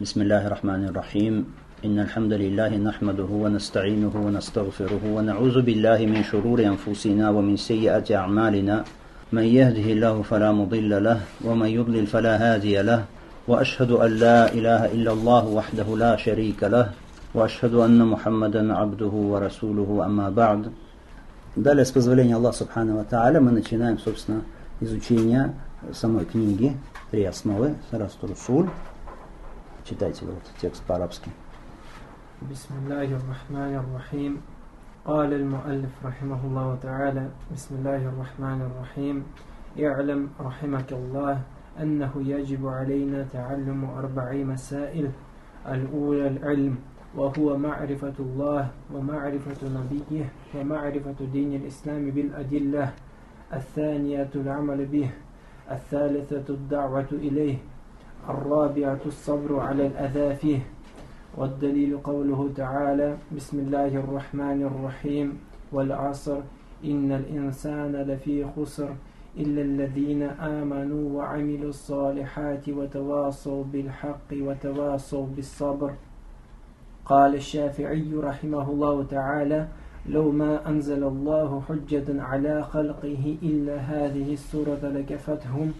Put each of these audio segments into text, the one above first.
بسم الله الرحمن الرحيم إن الحمد لله نحمده ونستعينه ونستغفره ونعوذ بالله من شرور أنفسنا ومن سيئات أعمالنا من يهده الله فلا مضل له ومن يضلل فلا هادي له وأشهد أن لا إله إلا الله وحده لا شريك له وأشهد أن محمدا عبده ورسوله أما بعد Далее, с позволения Аллаха Субхану Тааля, мы начинаем, собственно, изучение самой книги «Три основы» Сарасту Русуль. Читайте вот текст по-арабски. بسم الله الرحمن الرحيم قال المؤلف رحمه الله تعالى بسم الله الرحمن الرحيم اعلم رحمك الله أنه يجب علينا تعلم أربع مسائل الأولى العلم وهو معرفة الله ومعرفة نبيه ومعرفة دين الإسلام بالأدلة الثانية العمل به الثالثة الدعوة إليه الرابعة الصبر على الأذى فيه والدليل قوله تعالى بسم الله الرحمن الرحيم والعصر إن الإنسان لفي خسر إلا الذين آمنوا وعملوا الصالحات وتواصوا بالحق وتواصوا بالصبر. قال الشافعي رحمه الله تعالى لو ما أنزل الله حجة على خلقه إلا هذه السورة لكفتهم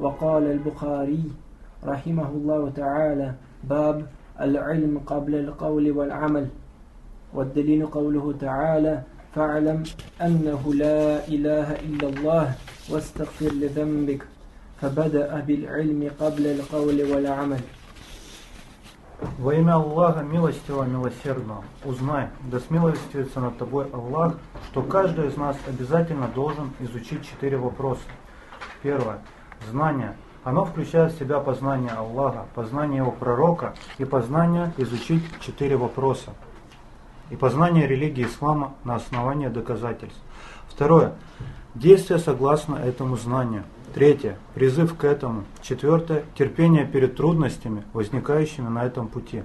وقال البخاري رحمه الله تعالى باب العلم قبل القول والعمل والدليل قوله تعالى فاعلم أنه لا إله إلا الله واستغفر لذنبك فبدأ بالعلم قبل القول والعمل Во имя Аллаха, милостивого, милосердного, узнай, да смилостивится над тобой Аллах, что каждый из нас обязательно должен изучить четыре вопроса. Первое. Знание. Оно включает в себя познание Аллаха, познание Его пророка и познание изучить четыре вопроса. И познание религии ислама на основании доказательств. Второе. Действие согласно этому знанию. Третье. Призыв к этому. Четвертое. Терпение перед трудностями, возникающими на этом пути.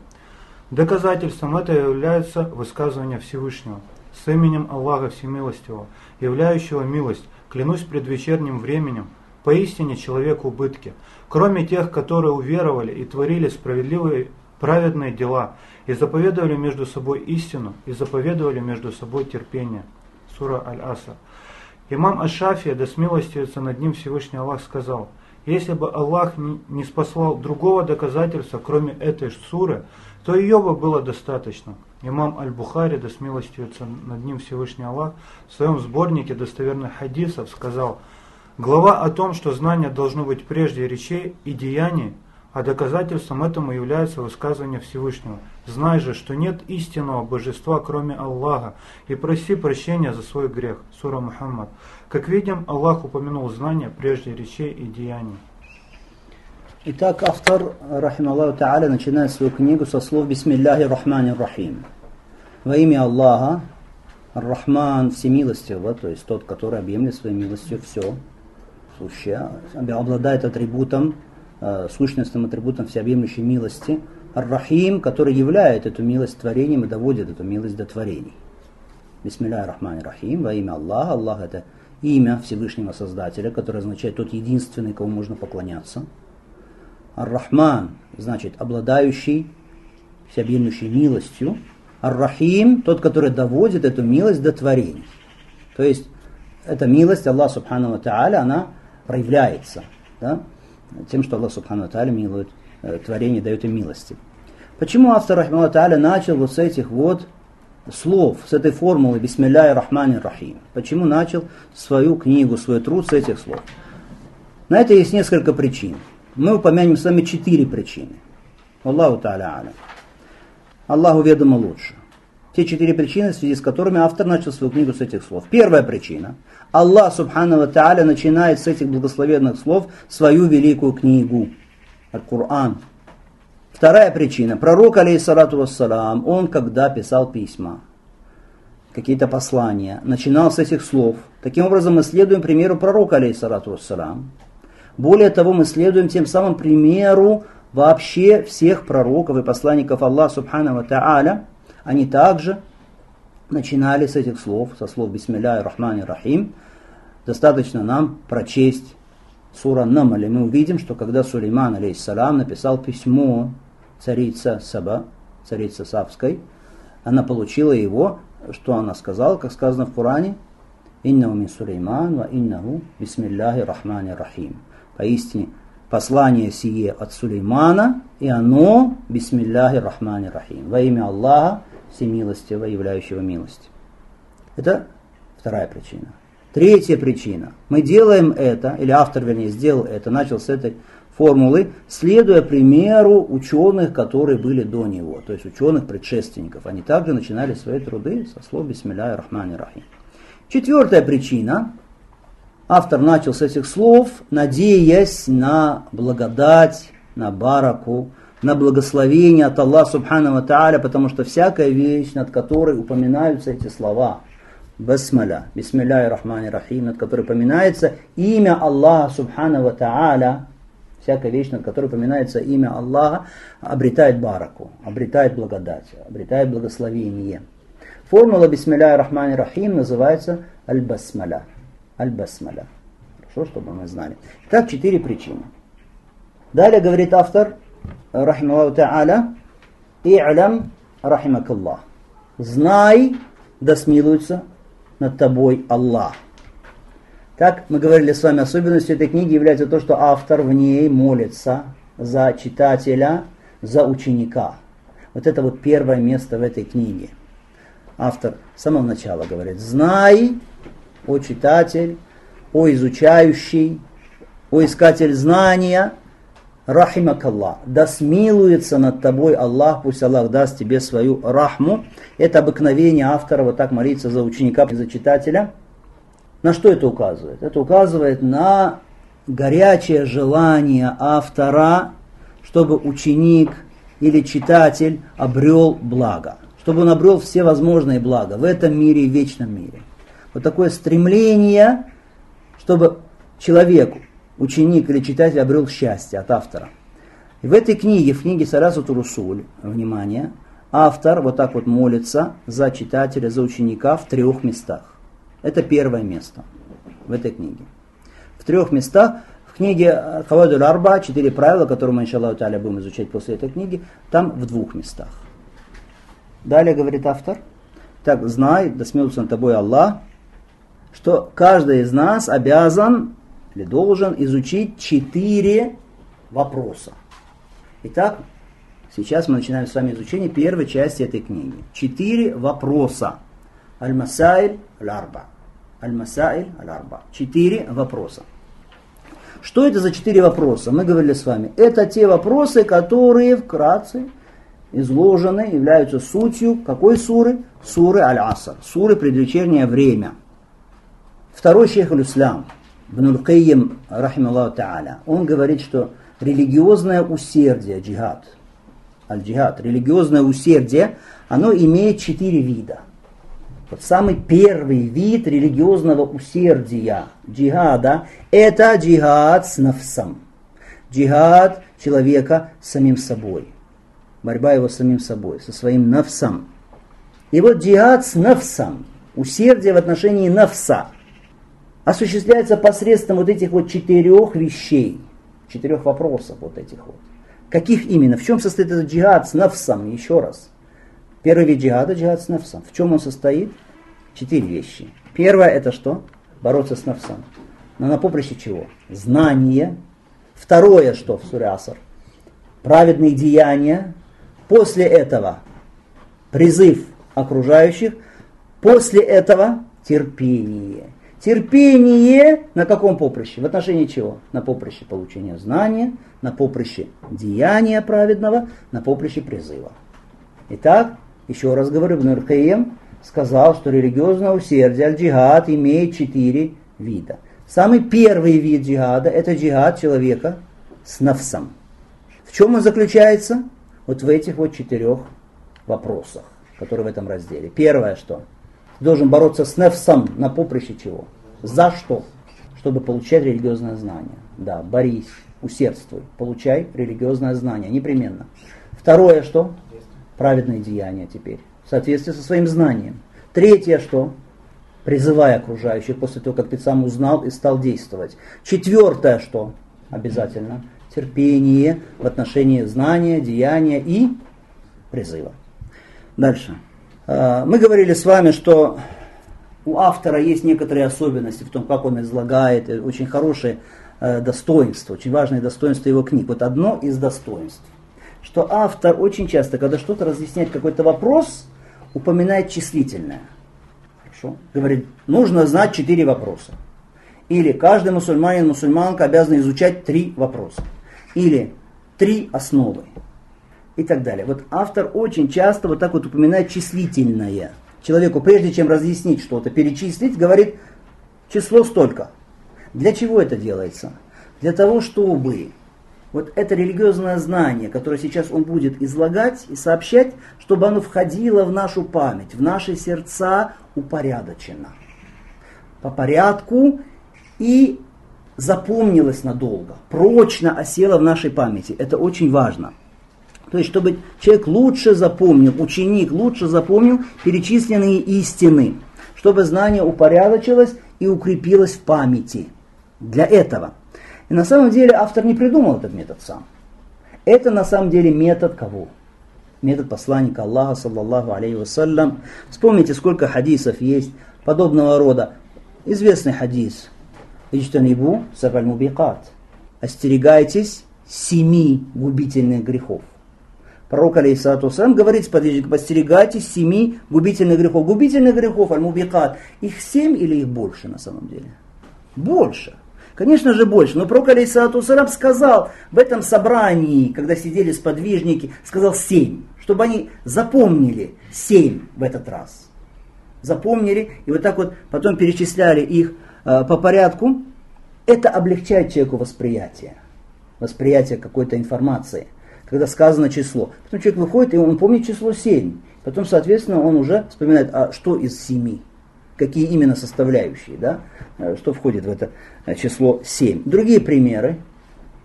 Доказательством это является высказывание Всевышнего с именем Аллаха Всемилостивого, являющего милость, клянусь предвечерним временем, поистине человек убытки, кроме тех, которые уверовали и творили справедливые праведные дела, и заповедовали между собой истину, и заповедовали между собой терпение. Сура Аль-Аср. Имам Ашафия, да смилостивится над ним Всевышний Аллах, сказал, если бы Аллах не спаслал другого доказательства, кроме этой суры, то ее бы было достаточно. Имам Аль-Бухари, да смилостивится над ним Всевышний Аллах, в своем сборнике достоверных хадисов сказал, глава о том, что знание должно быть прежде речей и деяний – а доказательством этому является высказывание Всевышнего. Знай же, что нет истинного божества, кроме Аллаха, и проси прощения за свой грех. Сура Мухаммад. Как видим, Аллах упомянул знания прежде речей и деяний. Итак, автор, рахим Аллаху Та'аля, начинает свою книгу со слов «Бисмилляхи рахмани рахим». Во имя Аллаха, Рахман всемилостивого, то есть тот, который объемлет своей милостью все, сущее, обладает атрибутом э, сущностным атрибутом всеобъемлющей милости, Ар-Рахим, который являет эту милость творением и доводит эту милость до творений. Бисмилля Рахман Рахим, во имя Аллаха. Аллах это имя Всевышнего Создателя, которое означает тот единственный, кому можно поклоняться. Ар-Рахман, значит, обладающий всеобъемлющей милостью. Ар-Рахим, тот, который доводит эту милость до творений. То есть, эта милость Аллаха Субхану Тааля, она проявляется. Да? тем, что Аллах Субхану Тааля милует э, творение, дает им милости. Почему автор Рахмана Тааля начал вот с этих вот слов, с этой формулы Бисмилля Рахмани Рахим? Почему начал свою книгу, свой труд с этих слов? На это есть несколько причин. Мы упомянем с вами четыре причины. Аллаху Тааля Аля. Аллаху ведомо лучше. Те четыре причины, в связи с которыми автор начал свою книгу с этих слов. Первая причина. Аллах Субхану Тааля начинает с этих благословенных слов свою великую книгу. Аль-Кур'ан. Вторая причина. Пророк, алейхиссалату вассалам, он когда писал письма, какие-то послания, начинал с этих слов. Таким образом, мы следуем примеру пророка, алейхиссалату вассалам. Более того, мы следуем тем самым примеру вообще всех пророков и посланников Аллаха Субхану Тааля, они также начинали с этих слов, со слов Бисмилля Рахмани Рахим. Достаточно нам прочесть сура Намали. Мы увидим, что когда Сулейман, алейхиссалам, написал письмо царица Саба, царица Савской, она получила его, что она сказала, как сказано в Коране, «Иннаху мин Сулейман, ва иннаху бисмилляхи рахмани рахим». Поистине, послание сие от Сулеймана, и оно бисмилляхи рахмани рахим. Во имя Аллаха, всемилостивого, являющего милость. Это вторая причина. Третья причина. Мы делаем это, или автор, вернее, сделал это, начал с этой формулы, следуя примеру ученых, которые были до него, то есть ученых предшественников. Они также начинали свои труды со слов Бисмилля Рахмани Рахим. Четвертая причина. Автор начал с этих слов, надеясь на благодать, на бараку, на благословение от Аллаха Субхану Тааля, потому что всякая вещь, над которой упоминаются эти слова, Басмаля, Бисмилля и Рахмани Рахим, над которой упоминается имя Аллаха Субхану Тааля, всякая вещь, над которой упоминается имя Аллаха, обретает бараку, обретает благодать, обретает благословение. Формула Бисмилля и Рахмани Рахим называется Аль-Басмаля. Аль-Басмаля. Хорошо, чтобы мы знали. Так, четыре причины. Далее говорит автор, рахималлаху та'аля, «И'лям рахимакаллах». Знай, да смилуется над тобой Аллах. Так, мы говорили с вами, особенностью этой книги является то, что автор в ней молится за читателя, за ученика. Вот это вот первое место в этой книге. Автор с самого начала говорит, знай, о читатель, о изучающий, о искатель знания, рахимакаллах, да смилуется над тобой Аллах, пусть Аллах даст тебе свою рахму. Это обыкновение автора вот так молиться за ученика за читателя. На что это указывает? Это указывает на горячее желание автора, чтобы ученик или читатель обрел благо, чтобы он обрел все возможные блага в этом мире и в вечном мире. Вот такое стремление, чтобы человек ученик или читатель обрел счастье от автора. И в этой книге, в книге Сарасу Турусуль, внимание, автор вот так вот молится за читателя, за ученика в трех местах. Это первое место в этой книге. В трех местах в книге Хавадуль Арба, четыре правила, которые мы, иншаллаху та'аля, будем изучать после этой книги, там в двух местах. Далее говорит автор, так знай, да смеется над тобой Аллах, что каждый из нас обязан или должен изучить четыре вопроса. Итак, сейчас мы начинаем с вами изучение первой части этой книги. Четыре вопроса. Аль-Масайль Аль-Арба. Аль-Масайль Аль-Арба. Четыре вопроса. Что это за четыре вопроса? Мы говорили с вами. Это те вопросы, которые вкратце изложены, являются сутью какой суры? Суры Аль-Аср. Суры предвечернее время. Второй шейх Аль-Ислам, Бнул Кайим, рахималлаху та'аля, он говорит, что религиозное усердие, джихад, аль-джихад, религиозное усердие, оно имеет четыре вида. Вот самый первый вид религиозного усердия, джихада, это джихад с нафсом. Джихад человека с самим собой. Борьба его с самим собой, со своим нафсом. И вот джихад с нафсом, усердие в отношении нафса – осуществляется посредством вот этих вот четырех вещей, четырех вопросов вот этих вот. Каких именно? В чем состоит этот джихад с нафсом? Еще раз. Первый вид джихада – джихад с нафсом. В чем он состоит? Четыре вещи. Первое – это что? Бороться с нафсом. Но на поприще чего? Знание. Второе, что в суре Аср? Праведные деяния. После этого призыв окружающих. После этого терпение. Терпение на каком поприще? В отношении чего? На поприще получения знания, на поприще деяния праведного, на поприще призыва. Итак, еще раз говорю, Ибн Каим сказал, что религиозное усердие, аль-джихад, имеет четыре вида. Самый первый вид джихада – это джихад человека с нафсом. В чем он заключается? Вот в этих вот четырех вопросах, которые в этом разделе. Первое что? Должен бороться с нефсом на поприще чего? За что? Чтобы получать религиозное знание. Да, борись, усердствуй, получай религиозное знание, непременно. Второе что? Праведные деяния теперь, в соответствии со своим знанием. Третье что? Призывай окружающих после того, как ты сам узнал и стал действовать. Четвертое что? Обязательно. терпение в отношении знания, деяния и призыва. Дальше. А, мы говорили с вами, что у автора есть некоторые особенности в том, как он излагает, очень хорошие э, достоинства, очень важные достоинства его книг. Вот одно из достоинств, что автор очень часто, когда что-то разъясняет какой-то вопрос, упоминает числительное. Хорошо? Говорит, нужно знать четыре вопроса. Или каждый мусульманин, мусульманка обязан изучать три вопроса. Или три основы. И так далее. Вот автор очень часто вот так вот упоминает числительное. Человеку, прежде чем разъяснить что-то, перечислить, говорит число столько. Для чего это делается? Для того, чтобы вот это религиозное знание, которое сейчас он будет излагать и сообщать, чтобы оно входило в нашу память, в наши сердца упорядочено. По порядку и запомнилось надолго, прочно осело в нашей памяти. Это очень важно. То есть, чтобы человек лучше запомнил, ученик лучше запомнил перечисленные истины, чтобы знание упорядочилось и укрепилось в памяти. Для этого. И на самом деле автор не придумал этот метод сам. Это на самом деле метод кого? Метод посланника Аллаха, саллаллаху алейхи вассалям. Вспомните, сколько хадисов есть подобного рода. Известный хадис. Ичтанибу сабаль. Остерегайтесь семи губительных грехов. Пророк, алейхиссалату сам говорит, постерегайтесь семи губительных грехов. Губительных грехов, аль-мубикат, их семь или их больше на самом деле? Больше. Конечно же больше. Но пророк, алейхиссалату сам сказал в этом собрании, когда сидели сподвижники, сказал семь, чтобы они запомнили семь в этот раз. Запомнили, и вот так вот потом перечисляли их э, по порядку. Это облегчает человеку восприятие. Восприятие какой-то информации – когда сказано число. Потом человек выходит, и он помнит число 7. Потом, соответственно, он уже вспоминает, а что из 7? Какие именно составляющие, да? Э, что входит в это э, число 7. Другие примеры.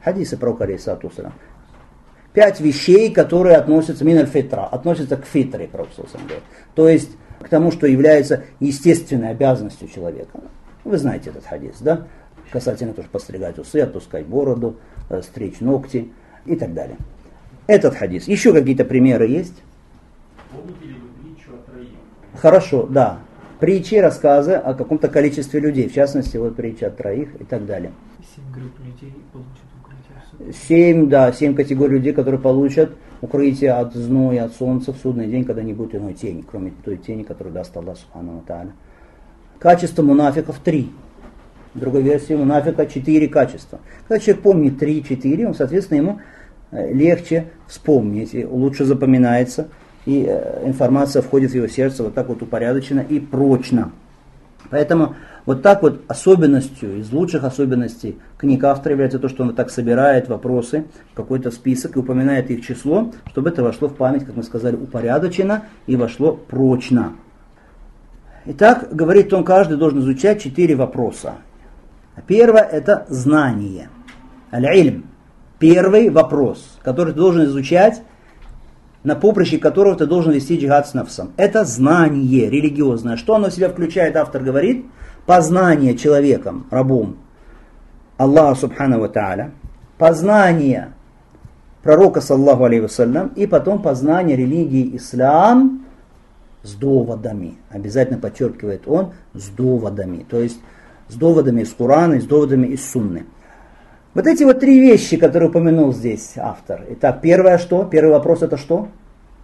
Хадисы про Алейсату Пять вещей, которые относятся, миналь фитра, относятся к фитре, Пророк То есть к тому, что является естественной обязанностью человека. Вы знаете этот хадис, да? Касательно тоже постригать усы, отпускать бороду, э, стричь ногти и так далее. Этот хадис. Еще какие-то примеры есть? Помните ли вы притчу о троих? Хорошо, да. Притчи, рассказы о каком-то количестве людей, в частности, вот притча о троих и так далее. Семь групп людей получат укрытие. Семь, да, семь категорий людей, которые получат укрытие от зноя, от солнца в судный день, когда не будет иной тени, кроме той тени, которую даст Аллах Субхану Тааля. Качество мунафиков три. В другой версии мунафика четыре качества. Когда человек помнит три-четыре, он, соответственно, ему легче вспомнить, и лучше запоминается, и э, информация входит в его сердце вот так вот упорядоченно и прочно. Поэтому вот так вот особенностью, из лучших особенностей книг автора является то, что он вот так собирает вопросы, какой-то список и упоминает их число, чтобы это вошло в память, как мы сказали, упорядоченно и вошло прочно. Итак, говорит он, каждый должен изучать четыре вопроса. Первое – это знание. Аль-Ильм Первый вопрос, который ты должен изучать, на поприще которого ты должен вести джихад с нафсом. Это знание религиозное. Что оно в себя включает, автор говорит? Познание человеком, рабом Аллаха Субхану Ва Тааля, познание пророка, саллаху алейhi вассалям, и потом познание религии ислам с доводами. Обязательно подчеркивает он, с доводами. То есть с доводами из Корана, с доводами из Сунны. Вот эти вот три вещи, которые упомянул здесь автор. Итак, первое что? Первый вопрос это что?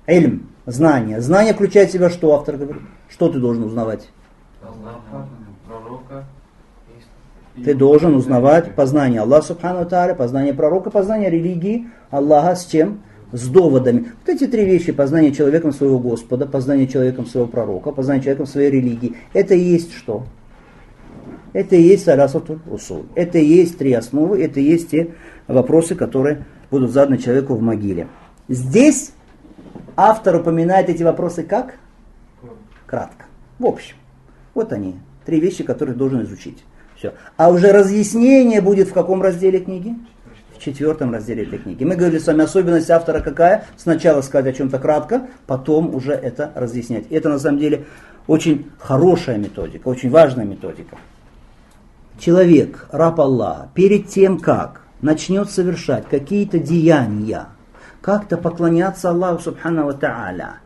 Эльм, знание. Знание включает в себя что, автор говорит? Что ты должен узнавать? пророка. Ты должен узнавать познание Аллаха Субхану Тааля, познание пророка, познание религии Аллаха с чем? С доводами. Вот эти три вещи, познание человеком своего Господа, познание человеком своего пророка, познание человеком своей религии, это и есть что? Это и есть салясатуль усул. Это и есть три основы, это и есть те вопросы, которые будут заданы человеку в могиле. Здесь автор упоминает эти вопросы как? Кратко. В общем. Вот они. Три вещи, которые должен изучить. Все. А уже разъяснение будет в каком разделе книги? В четвертом разделе этой книги. Мы говорили с вами, особенность автора какая? Сначала сказать о чем-то кратко, потом уже это разъяснять. Это на самом деле очень хорошая методика, очень важная методика человек, раб Аллаха, перед тем, как начнет совершать какие-то деяния, как-то поклоняться Аллаху Субхану Та'аля,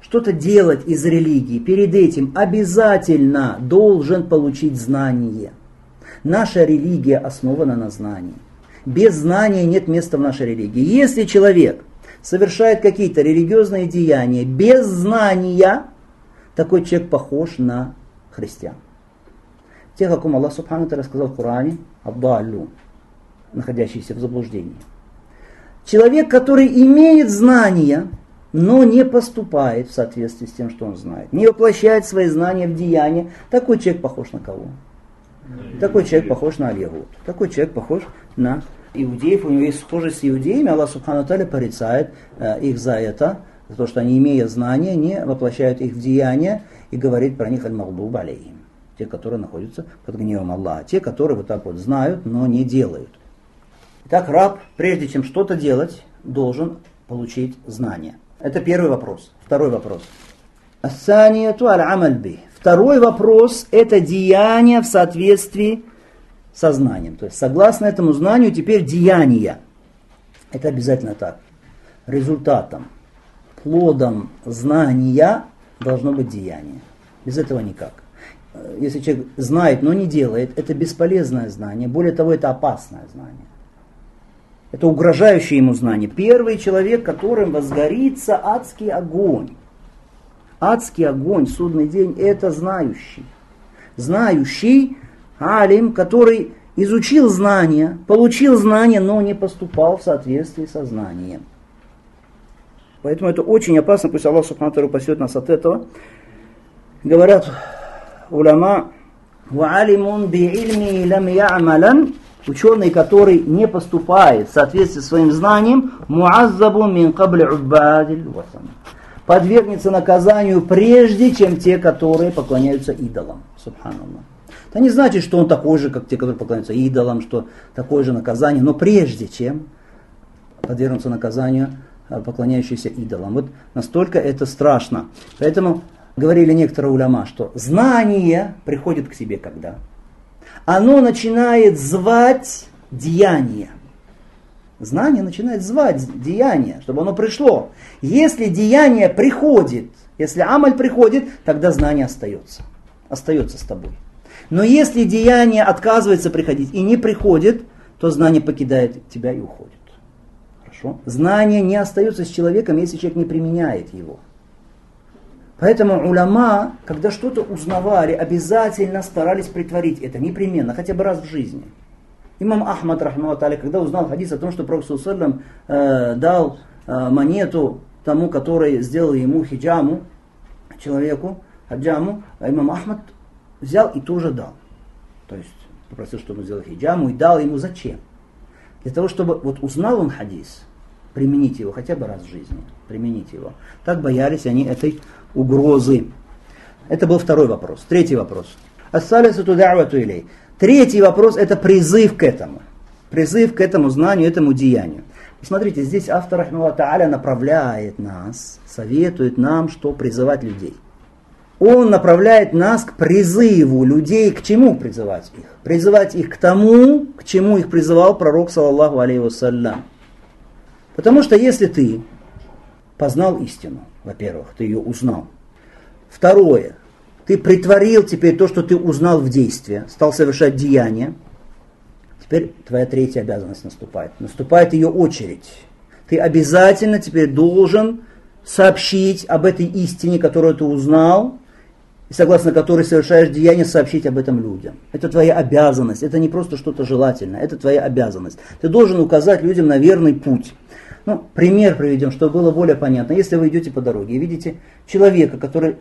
что-то делать из религии, перед этим обязательно должен получить знание. Наша религия основана на знании. Без знания нет места в нашей религии. Если человек совершает какие-то религиозные деяния без знания, такой человек похож на христиан. Тех, о ком Аллах Субхану рассказал в Коране, Абдаллю, находящиеся в заблуждении. Человек, который имеет знания, но не поступает в соответствии с тем, что он знает, не воплощает свои знания в деяния, такой человек похож на кого? Такой человек похож на Алигут. Такой человек похож на иудеев. У него есть схожесть с иудеями. Аллах Субхану Таля порицает э, их за это, за то, что они, имея знания, не воплощают их в деяния и говорит про них аль-магдуб. Те, которые находятся под гневом Аллаха. Те, которые вот так вот знают, но не делают. Итак, раб, прежде чем что-то делать, должен получить знания. Это первый вопрос. Второй вопрос. Второй вопрос – это деяние в соответствии со знанием. То есть, согласно этому знанию, теперь деяния. Это обязательно так. Результатом, плодом знания должно быть деяние. Без этого никак. Если человек знает, но не делает, это бесполезное знание. Более того, это опасное знание. Это угрожающее ему знание. Первый человек, которым возгорится адский огонь. Адский огонь, судный день, это знающий. Знающий, алим, который изучил знания, получил знания, но не поступал в соответствии со знанием. Поэтому это очень опасно, пусть Аллах Субхану упасет нас от этого. Говорят уляма «Ваалимун би ильми лям ямалан» Ученый, который не поступает в соответствии с своим знанием, муаззабу мин кабли убадиль подвергнется наказанию прежде, чем те, которые поклоняются идолам. Субханаллах. Это не значит, что он такой же, как те, которые поклоняются идолам, что такое же наказание, но прежде чем подвергнуться наказанию э, поклоняющиеся идолам. Вот настолько это страшно. Поэтому говорили некоторые уляма, что знание приходит к себе когда? оно начинает звать деяние. Знание начинает звать деяние, чтобы оно пришло. Если деяние приходит, если амаль приходит, тогда знание остается. Остается с тобой. Но если деяние отказывается приходить и не приходит, то знание покидает тебя и уходит. Хорошо? Знание не остается с человеком, если человек не применяет его. Поэтому уляма, когда что-то узнавали, обязательно старались притворить это непременно, хотя бы раз в жизни. Имам Ахмад, рахматали, когда узнал хадис о том, что Пророк Сусалям э, дал э, монету тому, который сделал ему хиджаму, человеку, хаджаму, а имам Ахмад взял и тоже дал. То есть попросил, чтобы он сделал хиджаму и дал ему зачем? Для того, чтобы вот узнал он хадис, применить его хотя бы раз в жизни, применить его. Так боялись они этой угрозы. Это был второй вопрос. Третий вопрос. Ассалису тудавату илей. Третий вопрос это призыв к этому. Призыв к этому знанию, этому деянию. Смотрите, здесь автор Рахмала Тааля направляет нас, советует нам, что призывать людей. Он направляет нас к призыву людей, к чему призывать их? Призывать их к тому, к чему их призывал пророк, саллаллаху алейhi вассалям. Потому что если ты познал истину, во-первых, ты ее узнал. Второе, ты притворил теперь то, что ты узнал в действие, стал совершать деяния. Теперь твоя третья обязанность наступает. Наступает ее очередь. Ты обязательно теперь должен сообщить об этой истине, которую ты узнал, и согласно которой совершаешь деяние, сообщить об этом людям. Это твоя обязанность, это не просто что-то желательное, это твоя обязанность. Ты должен указать людям на верный путь. Ну, пример приведем, чтобы было более понятно. Если вы идете по дороге и видите человека, который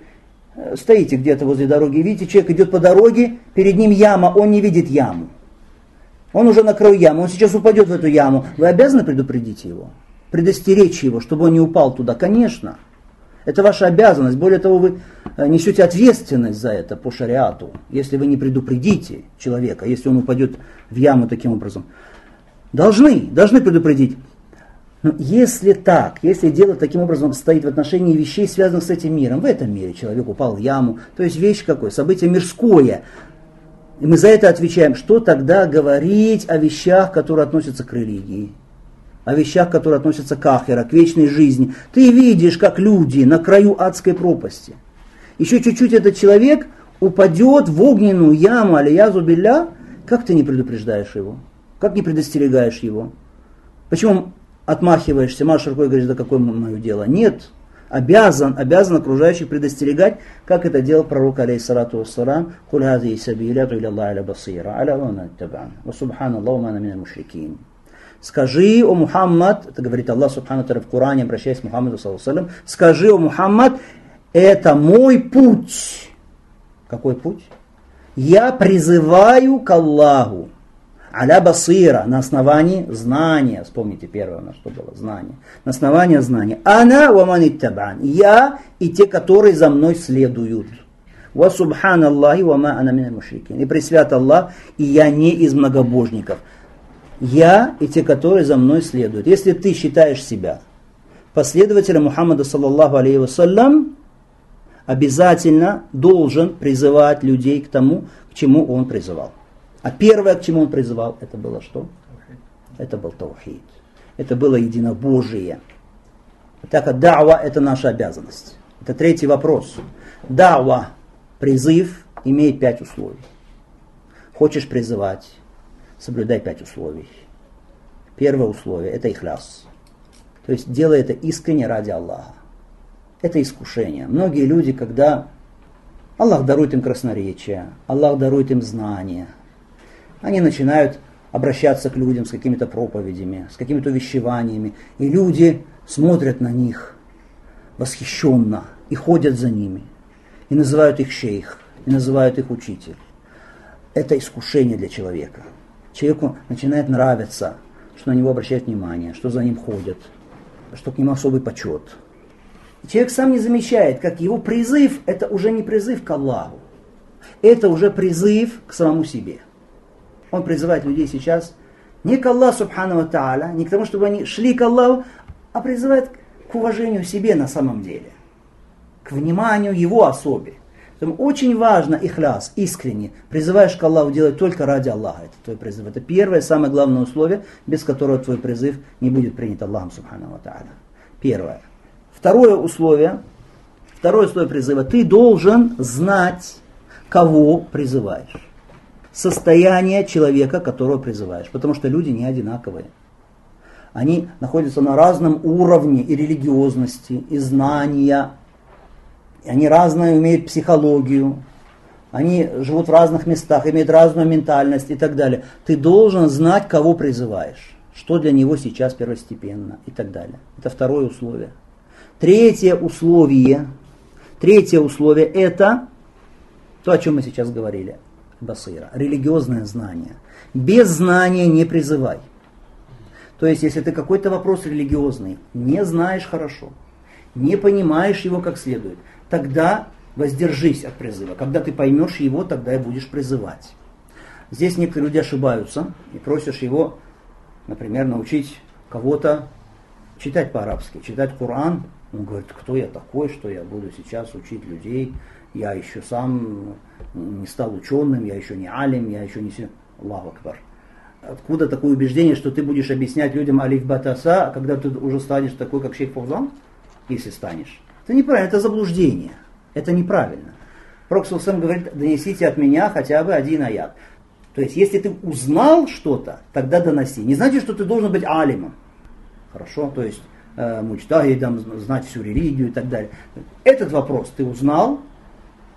э, стоите где-то возле дороги, и видите, человек идет по дороге, перед ним яма, он не видит яму. Он уже накрыл яму, он сейчас упадет в эту яму. Вы обязаны предупредить его, предостеречь его, чтобы он не упал туда? Конечно. Это ваша обязанность. Более того, вы э, несете ответственность за это по шариату, если вы не предупредите человека, если он упадет в яму таким образом. Должны, должны предупредить. Но если так, если дело таким образом стоит в отношении вещей, связанных с этим миром, в этом мире человек упал в яму, то есть вещь какой, событие мирское, И мы за это отвечаем, что тогда говорить о вещах, которые относятся к религии, о вещах, которые относятся к ахера, к вечной жизни. Ты видишь, как люди на краю адской пропасти. Еще чуть-чуть этот человек упадет в огненную яму, алиязу билля, как ты не предупреждаешь его? Как не предостерегаешь его? Почему отмахиваешься, машешь рукой и говоришь, да какое мое дело? Нет, обязан, обязан окружающих предостерегать, как это делал пророк, алейхиссалату вассалам, «Куль хази сабиляту иля Аллах аля басира, аля вана табан, ва субханаллаху мана мина мушрикин». Скажи, о Мухаммад, это говорит Аллах Субхану в Коране, обращаясь к Мухаммаду, саллаху скажи, о Мухаммад, это мой путь. Какой путь? Я призываю к Аллаху. Аля басира, на основании знания. Вспомните первое у нас, что было, знание. На основании знания. Ана вамани табан. Я и те, которые за мной следуют. Ва субхан Аллахи вама ана мушрикин. И пресвят Аллах, и я не из многобожников. Я и те, которые за мной следуют. Если ты считаешь себя последователем Мухаммада, саллаллаху алейhi вассалям, обязательно должен призывать людей к тому, к чему он призывал. А первое, к чему он призывал, это было что? Это был таухид. Это было единобожие. Так как дава – это наша обязанность. Это третий вопрос. Дава, призыв, имеет пять условий. Хочешь призывать, соблюдай пять условий. Первое условие – это ихляс. То есть делай это искренне ради Аллаха. Это искушение. Многие люди, когда Аллах дарует им красноречие, Аллах дарует им знания – они начинают обращаться к людям с какими-то проповедями, с какими-то увещеваниями. И люди смотрят на них восхищенно и ходят за ними. И называют их шейх, и называют их учитель. Это искушение для человека. Человеку начинает нравиться, что на него обращают внимание, что за ним ходят, что к нему особый почет. И человек сам не замечает, как его призыв – это уже не призыв к Аллаху, это уже призыв к самому себе – он призывает людей сейчас не к Аллаху Субхану Тааля, не к тому, чтобы они шли к Аллаху, а призывает к уважению себе на самом деле, к вниманию его особе. Поэтому очень важно ихляс, искренне. Призываешь к Аллаху делать только ради Аллаха. Это твой призыв. Это первое, самое главное условие, без которого твой призыв не будет принят Аллахом Субхану Тааля. Первое. Второе условие, второе условие призыва. Ты должен знать, кого призываешь состояние человека, которого призываешь. Потому что люди не одинаковые. Они находятся на разном уровне и религиозности, и знания. И они разные имеют психологию. Они живут в разных местах, имеют разную ментальность и так далее. Ты должен знать, кого призываешь. Что для него сейчас первостепенно и так далее. Это второе условие. Третье условие, третье условие это то, о чем мы сейчас говорили басира, религиозное знание. Без знания не призывай. То есть, если ты какой-то вопрос религиозный не знаешь хорошо, не понимаешь его как следует, тогда воздержись от призыва. Когда ты поймешь его, тогда и будешь призывать. Здесь некоторые люди ошибаются и просишь его, например, научить кого-то читать по-арабски, читать Коран. Он говорит, кто я такой, что я буду сейчас учить людей, я еще сам не стал ученым, я еще не алим, я еще не... Аллаху Акбар. Откуда такое убеждение, что ты будешь объяснять людям алиф батаса, а когда ты уже станешь такой, как шейх Фаузан, если станешь? Это неправильно, это заблуждение. Это неправильно. Пророк сам говорит, донесите от меня хотя бы один аят. То есть, если ты узнал что-то, тогда доноси. Не значит, что ты должен быть алимом. Хорошо? То есть, э, мучтагидом, знать всю религию и так далее. Этот вопрос ты узнал,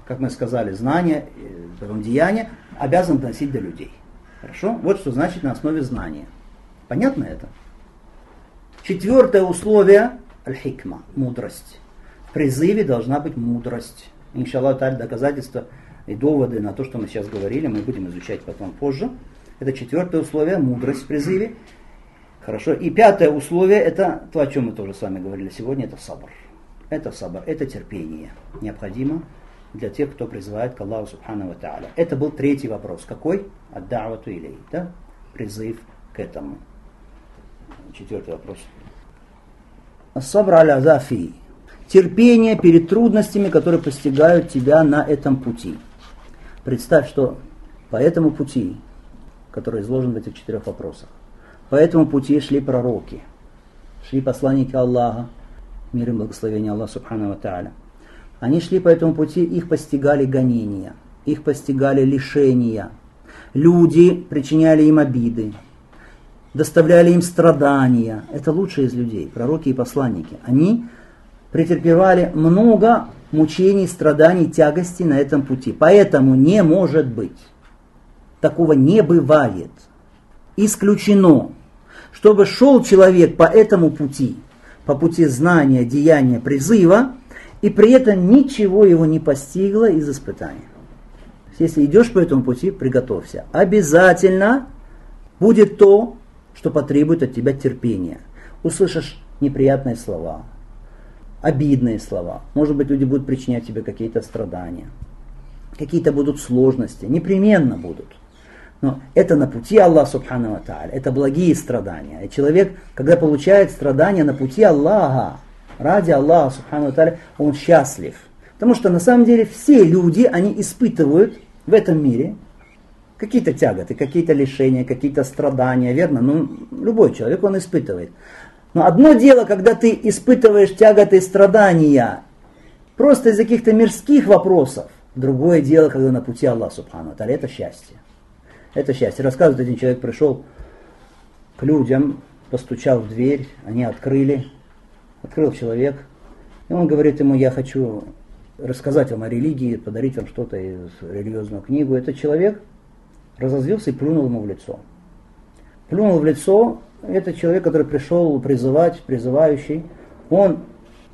как мы сказали, знания, э, потом деяния, обязан доносить до людей. Хорошо? Вот что значит на основе знания. Понятно это? Четвертое условие аль-хикма, мудрость. В призыве должна быть мудрость. Иншаллах, таль доказательства и доводы на то, что мы сейчас говорили, мы будем изучать потом позже. Это четвертое условие, мудрость в призыве. Хорошо. И пятое условие, это то, о чем мы тоже с вами говорили сегодня, это сабр. Это сабр, это терпение. Необходимо для тех, кто призывает к Аллаху Субхану Та'аля. Это был третий вопрос. Какой? Ад-давату илей. Да? Призыв к этому. Четвертый вопрос. Сабра аля зафи. Терпение перед трудностями, которые постигают тебя на этом пути. Представь, что По этому пути, который изложен в этих четырех вопросах, по этому пути шли пророки, шли посланники Аллаха, мир и благословение Аллаха Субхану Тааля. Они шли по этому пути, их постигали гонения, их постигали лишения. Люди причиняли им обиды, доставляли им страдания. Это лучшие из людей, пророки и посланники. Они претерпевали много мучений, страданий, тягостей на этом пути. Поэтому не может быть. Такого не бывает. Исключено, чтобы шел человек по этому пути, по пути знания, деяния, призыва, и при этом ничего его не постигло из испытания. Если идешь по этому пути, приготовься. Обязательно будет то, что потребует от тебя терпения. Услышишь неприятные слова, обидные слова. Может быть, люди будут причинять тебе какие-то страдания. Какие-то будут сложности. Непременно будут. Но это на пути Аллаха Субхану Тааля. Это благие страдания. И человек, когда получает страдания на пути Аллаха, ради Аллаха Субхану Тааля, он счастлив. Потому что на самом деле все люди, они испытывают в этом мире какие-то тяготы, какие-то лишения, какие-то страдания, верно? Ну, любой человек, он испытывает. Но одно дело, когда ты испытываешь тяготы и страдания просто из каких-то мирских вопросов. Другое дело, когда на пути Аллаха Субхану Аталя. Это счастье. Это счастье. Рассказывает, один человек пришел к людям, постучал в дверь, они открыли. Открыл человек. И он говорит ему, я хочу рассказать вам о религии, подарить вам что-то из религиозную книгу. Этот человек разозлился и плюнул ему в лицо. Плюнул в лицо, это человек, который пришел призывать, призывающий, он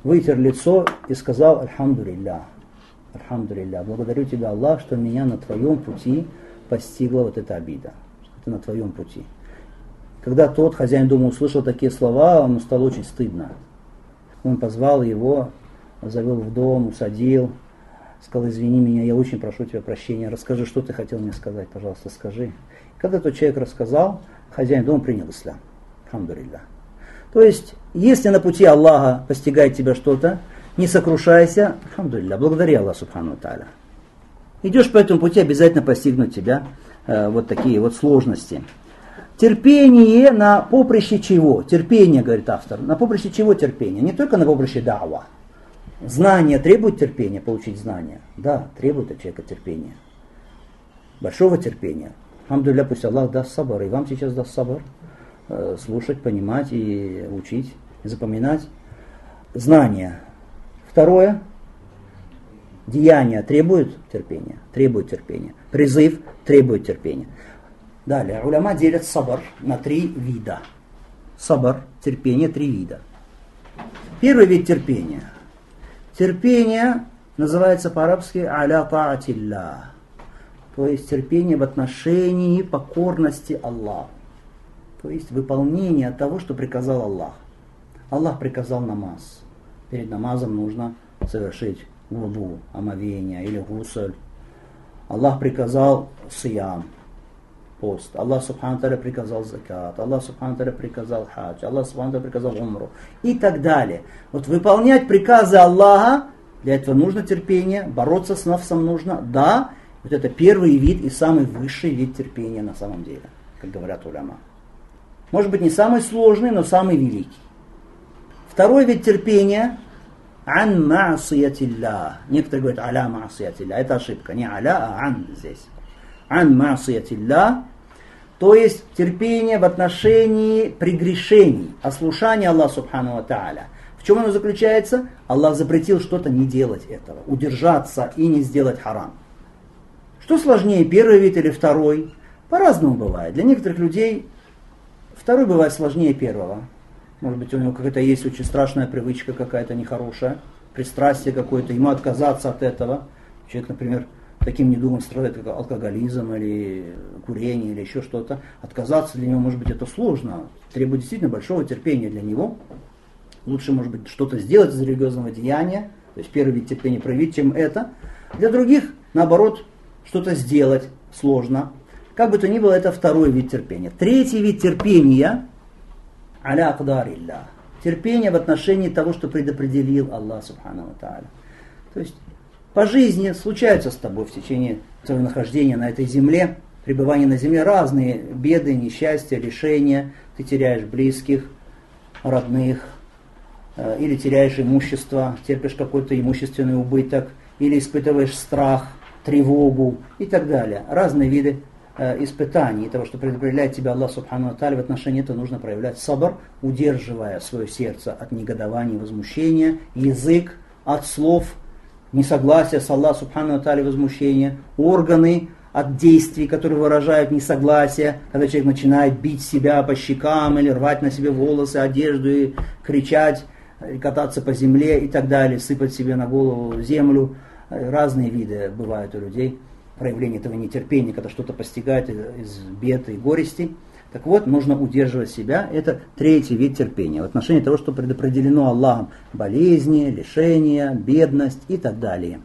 вытер лицо и сказал «Альхамдулилля». Альхамдулилля. Благодарю тебя, Аллах, что меня на твоем пути постигла вот эта обида. Это на твоем пути. Когда тот хозяин дома услышал такие слова, ему стало очень стыдно. Он позвал его, завел в дом, усадил, сказал, извини меня, я очень прошу тебя прощения, расскажи, что ты хотел мне сказать, пожалуйста, скажи. Когда тот человек рассказал, хозяин дома принял ислам. Хамдулилля. То есть, если на пути Аллаха постигает тебя что-то, не сокрушайся, хамдулилля, благодари Аллаху Субхану Таля. Идешь по этому пути, обязательно постигнут тебя э, вот такие вот сложности. Терпение на поприще чего? Терпение, говорит автор. На поприще чего терпение? Не только на поприще дава. Знание требует терпения, получить знания. Да, требует от человека терпения. Большого терпения. Хамдулля, пусть Аллах даст сабар, и вам сейчас даст сабар. Э, слушать, понимать и учить, запоминать. Знания. Второе. Деяние требует терпения. Требует терпения. Призыв требует терпения. Далее. Уляма делят сабар на три вида. Сабар, терпение, три вида. Первый вид терпения. Терпение называется по-арабски аля таатилля. То есть терпение в отношении покорности Аллаху. То есть выполнение того, что приказал Аллах. Аллах приказал намаз. Перед намазом нужно совершить вуду, омовение или гусаль. Аллах приказал сиям, пост. Аллах Субхану Таля приказал закат. Аллах Субхану Таля приказал хадж. Аллах Субхану приказал умру. И так далее. Вот выполнять приказы Аллаха, для этого нужно терпение, бороться с нафсом нужно. Да, вот это первый вид и самый высший вид терпения на самом деле, как говорят уляма. Может быть не самый сложный, но самый великий. Второй вид терпения ан маасиятилля. Некоторые говорят аля маасиятилля. Это ошибка. Не аля, а ан здесь. Ан маасиятилля. То есть терпение в отношении прегрешений, ослушания Аллаха Субхану Тааля. В чем оно заключается? Аллах запретил что-то не делать этого, удержаться и не сделать харам. Что сложнее, первый вид или второй? По-разному бывает. Для некоторых людей Второй бывает сложнее первого. Может быть, у него какая-то есть очень страшная привычка какая-то нехорошая, пристрастие какое-то, ему отказаться от этого. Человек, например, таким недугом страдает, как алкоголизм или курение или еще что-то. Отказаться для него, может быть, это сложно, требует действительно большого терпения для него. Лучше, может быть, что-то сделать из религиозного деяния, то есть первый вид терпения проявить, чем это. Для других, наоборот, что-то сделать сложно, как бы то ни было, это второй вид терпения. Третий вид терпения – аля акдарилля. Терпение в отношении того, что предопределил Аллах Субхану Тааля. То есть по жизни случаются с тобой в течение твоего нахождения на этой земле пребывания на земле разные беды, несчастья, лишения. Ты теряешь близких, родных, э, или теряешь имущество, терпишь какой-то имущественный убыток, или испытываешь страх, тревогу и так далее. Разные виды э, испытаний, того, что предопределяет тебя Аллах Субхану Аталь, в отношении этого нужно проявлять сабр, удерживая свое сердце от негодования и возмущения, язык от слов несогласия с Аллахом Субхану Аталь возмущения, органы от действий, которые выражают несогласие, когда человек начинает бить себя по щекам или рвать на себе волосы, одежду и кричать, кататься по земле и так далее, сыпать себе на голову землю. Разные виды бывают у людей проявление этого нетерпения, когда что-то постигает из бед и горести. Так вот, нужно удерживать себя. Это третий вид терпения в отношении того, что предопределено Аллахом. Болезни, лишения, бедность и так далее.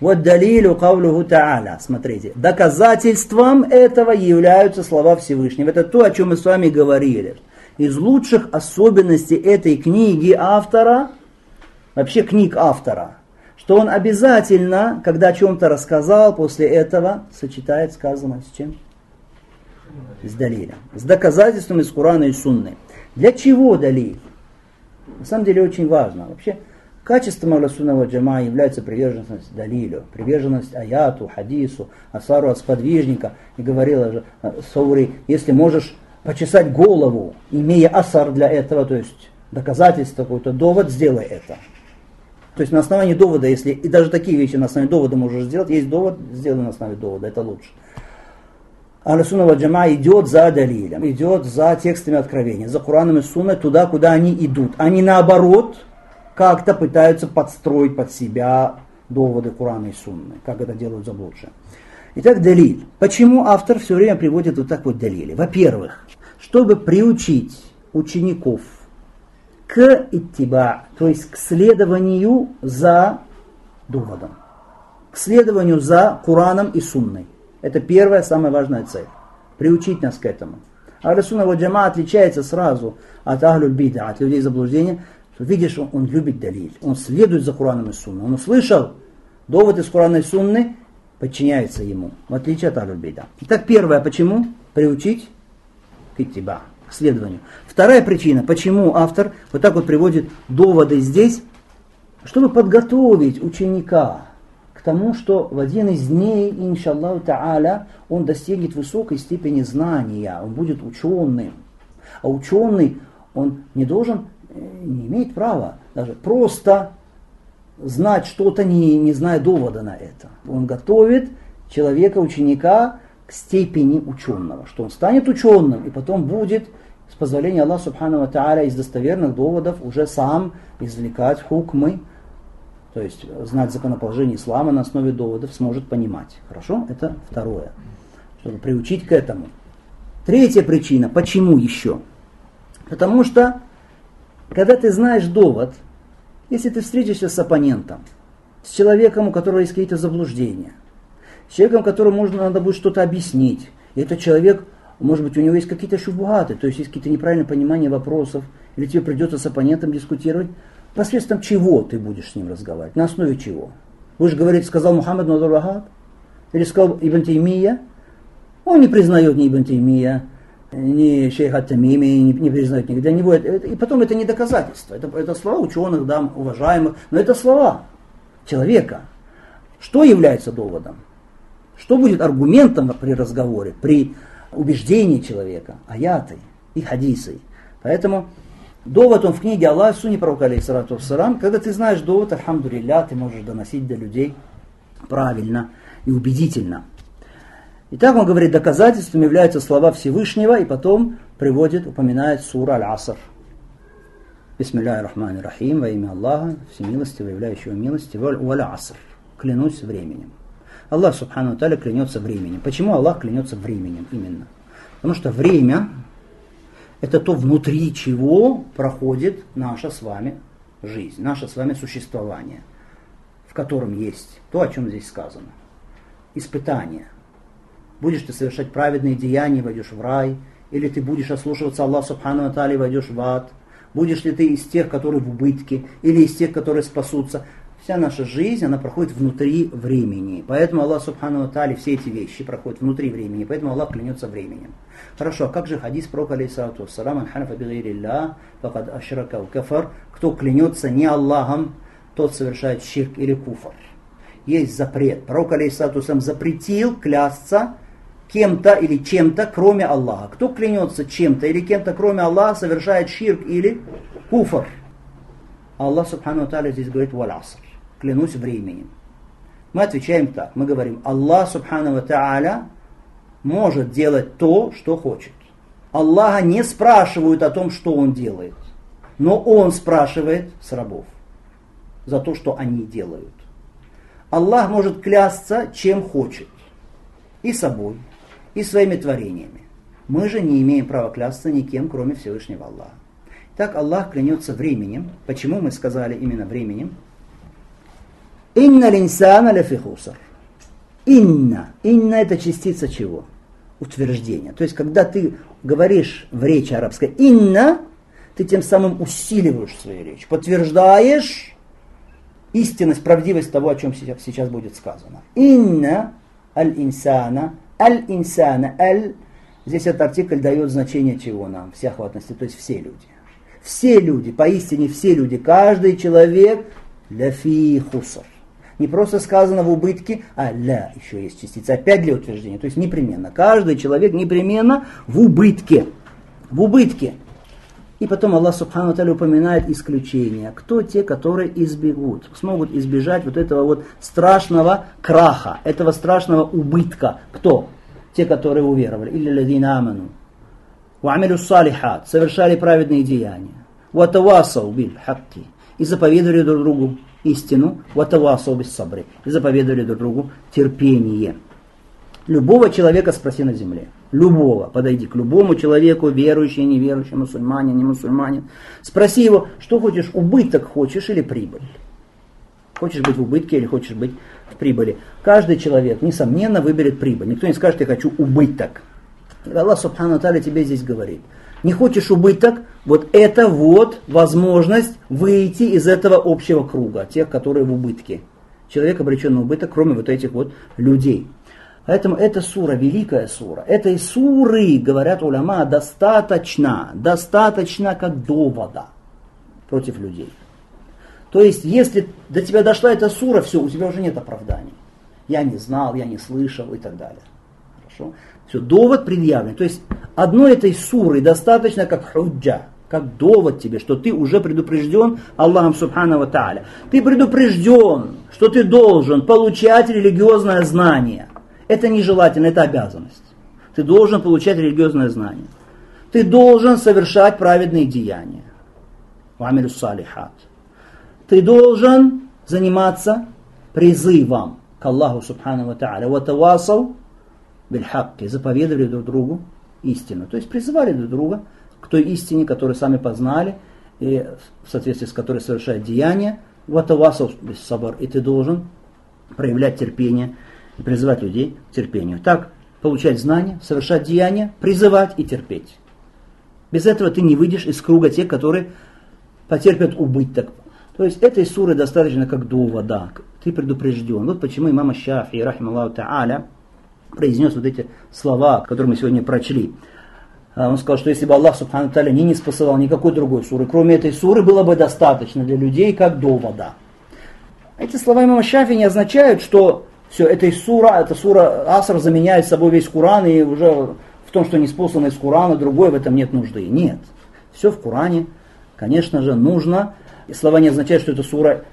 Вот далилю кавлюху та'аля. Смотрите, доказательством этого являются слова Всевышнего. Это то, о чем мы с вами говорили. Из лучших особенностей этой книги автора, вообще книг автора, что он обязательно, когда о чем-то рассказал, после этого сочетает сказанное с чем? С далилем. С доказательством из Курана и Сунны. Для чего далиль? На самом деле очень важно. Вообще, Качеством Алласунного джама является приверженность Далилю, приверженность аяту, хадису, асару от сподвижника. И говорила же э, Саури, если можешь почесать голову, имея асар для этого, то есть доказательство какой-то, довод, сделай это. То есть на основании довода, если и даже такие вещи на основании довода можешь сделать, есть довод, сделай на основании довода, это лучше. Аль-Сунна джама идет за Далилем, идет за текстами откровения, за Кураном и Сунной, туда, куда они идут. Они наоборот как-то пытаются подстроить под себя доводы Курана и Сунны, как это делают заблудшие. Итак, Далиль. Почему автор все время приводит вот так вот Далили? Во-первых, чтобы приучить учеников к иттиба, то есть к следованию за доводом, к следованию за Кураном и Сунной. Это первая, самая важная цель. Приучить нас к этому. А Расуна Джама отличается сразу от Ахлюль Бида, от людей заблуждения, то видишь, он, он любит Далиль, он следует за Кураном и Сунной. Он услышал довод из Курана и Сунны, подчиняется ему, в отличие от Аль-Бейда. Итак, первое, почему? Приучить к иттиба, к следованию. Вторая причина, почему автор вот так вот приводит доводы здесь, чтобы подготовить ученика к тому, что в один из дней, иншаллаху та'аля, он достигнет высокой степени знания, он будет ученым. А ученый, он не должен не имеет права даже просто знать что-то, не, не зная довода на это. Он готовит человека, ученика к степени ученого, что он станет ученым и потом будет, с позволения Аллаха Субхану Тааля, из достоверных доводов уже сам извлекать хукмы, то есть знать законоположение ислама на основе доводов, сможет понимать. Хорошо? Это второе. Чтобы приучить к этому. Третья причина. Почему еще? Потому что когда ты знаешь довод, если ты встретишься с оппонентом, с человеком, у которого есть какие-то заблуждения, с человеком, которому можно, надо будет что-то объяснить, и этот человек, может быть, у него есть какие-то шубугаты, то есть есть какие-то неправильные понимания вопросов, или тебе придется с оппонентом дискутировать, посредством чего ты будешь с ним разговаривать, на основе чего. Вы же говорите, сказал Мухаммад Надур Вахаб, или сказал Ибн Таймия, он не признает ни Ибн Таймия, ни шейха Тамими не, не признают нигде. Для него это, и потом это не доказательство. Это, это слова ученых, да, уважаемых, но это слова человека. Что является доводом? Что будет аргументом при разговоре, при убеждении человека? Аяты и хадисы. Поэтому довод он в книге Аллах, Суни Пророка, алейхиссалату когда ты знаешь довод, альхамдулилля, ты можешь доносить до людей правильно и убедительно. Итак, он говорит, доказательством являются слова Всевышнего, и потом приводит, упоминает сура Аль-Аср. Бисмилляхи рахмани рахим, во имя Аллаха, всемилостивого, являющего милости, валь аср. Клянусь временем. Аллах, субхану таля, клянется временем. Почему Аллах клянется временем именно? Потому что время – это то, внутри чего проходит наша с вами жизнь, наше с вами существование, в котором есть то, о чем здесь сказано. Испытание – Будешь ты совершать праведные деяния, войдешь в рай, или ты будешь ослушиваться Аллаха Субхану Атали, войдешь в ад. Будешь ли ты из тех, которые в убытке, или из тех, которые спасутся. Вся наша жизнь, она проходит внутри времени. Поэтому Аллах Субхану Тали все эти вещи проходят внутри времени. Поэтому Аллах клянется временем. Хорошо, а как же хадис про алейсалату вассалам, ханфа бигайрилля, факад ашрака кафар, кто клянется не Аллахом, тот совершает ширк или куфар. Есть запрет. Пророк алейсалату запретил клясться кем-то или чем-то, кроме Аллаха. Кто клянется чем-то или кем-то, кроме Аллаха, совершает ширк или куфар. Аллах Субхану Тааля здесь говорит «Валь аср» клянусь временем. Мы отвечаем так, мы говорим, Аллах Субхану Тааля может делать то, что хочет. Аллаха не спрашивают о том, что он делает, но он спрашивает с рабов за то, что они делают. Аллах может клясться, чем хочет, и собой, и своими творениями. Мы же не имеем права клясться никем, кроме Всевышнего Аллаха. Так Аллах клянется временем. Почему мы сказали именно временем? Инна линсана лефихусар. Инна. Инна это частица чего? Утверждения. То есть, когда ты говоришь в речи арабской инна, ты тем самым усиливаешь свою речь, подтверждаешь истинность, правдивость того, о чем сейчас будет сказано. Инна аль-инсана, аль-инсана, аль, здесь этот артикль дает значение чего нам, всеохватности, то есть все люди. Все люди, поистине все люди, каждый человек, ляфи хусар. Не просто сказано в убытке, а ля еще есть частица, опять для утверждения. То есть непременно. Каждый человек непременно в убытке. В убытке. И потом Аллах Субхану Таля упоминает исключения. Кто те, которые избегут, смогут избежать вот этого вот страшного краха, этого страшного убытка. Кто? Те, которые уверовали. Или ладина аману. Уамилю салихат. Совершали праведные деяния. Ватавасау бил хакки. И заповедовали друг другу истину, ватавасу без сабры, и заповедовали друг другу терпение. Любого человека спроси на земле. Любого. Подойди к любому человеку, верующий, неверующий, мусульманин, не мусульманин. Спроси его, что хочешь, убыток хочешь или прибыль? Хочешь быть в убытке или хочешь быть в прибыли? Каждый человек, несомненно, выберет прибыль. Никто не скажет, я хочу убыток. Аллах Субхану Таля тебе здесь говорит – не хочешь убыток, вот это вот возможность выйти из этого общего круга, тех, которые в убытке. Человек обречен на убыток, кроме вот этих вот людей. Поэтому эта сура, великая сура, этой суры, говорят уляма, достаточно, достаточно как довода против людей. То есть, если до тебя дошла эта сура, все, у тебя уже нет оправданий. Я не знал, я не слышал и так далее. Хорошо? Все, довод предъявлен. То есть одной этой суры достаточно как худжа, как довод тебе, что ты уже предупрежден Аллахом Субхану Тааля. Ты предупрежден, что ты должен получать религиозное знание. Это нежелательно, это обязанность. Ты должен получать религиозное знание. Ты должен совершать праведные деяния. Вамилю салихат. Ты должен заниматься призывом к Аллаху Субхану Тааля. Ватавасал бельхакки, заповедовали друг другу истину. То есть призывали друг друга к той истине, которую сами познали, и в соответствии с которой совершают деяния, ватавасов без сабар, и ты должен проявлять терпение и призывать людей к терпению. Так, получать знания, совершать деяния, призывать и терпеть. Без этого ты не выйдешь из круга тех, которые потерпят убыток. То есть этой суры достаточно как довода. Ты предупрежден. Вот почему имам Шафи, рахималлаху та'аля, произнес вот эти слова, которые мы сегодня прочли. А, он сказал, что если бы Аллах Субхану Таля не, спасал никакой другой суры, кроме этой суры, было бы достаточно для людей как довода. Эти слова имама Шафи не означают, что все, эта сура, эта сура Аср заменяет собой весь Куран, и уже в том, что не спослано из Курана, другое в этом нет нужды. Нет. Все в Куране, конечно же, нужно. И слова не означают, что эта сура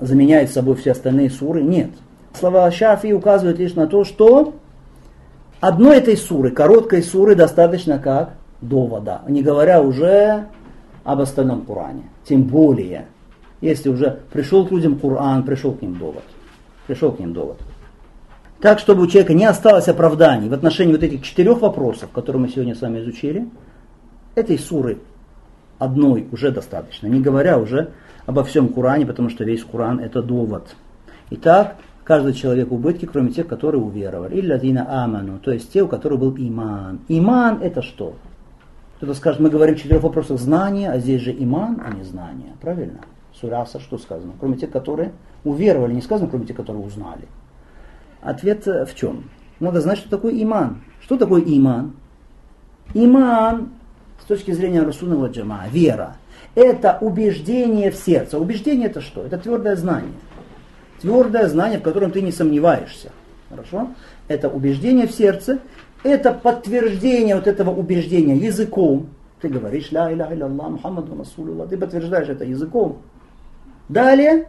заменяет собой все остальные суры. Нет. Слова Шафи указывают лишь на то, что одной этой суры, короткой суры, достаточно как довода, не говоря уже об остальном Коране. Тем более, если уже пришел к людям Коран, пришел к ним довод. Пришел к ним довод. Так, чтобы у человека не осталось оправданий в отношении вот этих четырех вопросов, которые мы сегодня с вами изучили, этой суры одной уже достаточно, не говоря уже обо всем Коране, потому что весь Коран это довод. Итак, каждый человек в убытке, кроме тех, которые уверовали. Или ладина аману, то есть те, у которых был иман. Иман это что? Кто-то скажет, мы говорим в четырех вопросах знания, а здесь же иман, а не знание. Правильно? Сураса, что сказано? Кроме тех, которые уверовали, не сказано, кроме тех, которые узнали. Ответ э, в чем? Надо знать, что такое иман. Что такое иман? Иман, с точки зрения Расунова Джама, вера, это убеждение в сердце. Убеждение это что? Это твердое знание. Твердое знание, в котором ты не сомневаешься. Хорошо? Это убеждение в сердце, это подтверждение вот этого убеждения языком. Ты говоришь, ля иля иля Аллах, Мухаммаду Расулуллах, ты подтверждаешь это языком. Далее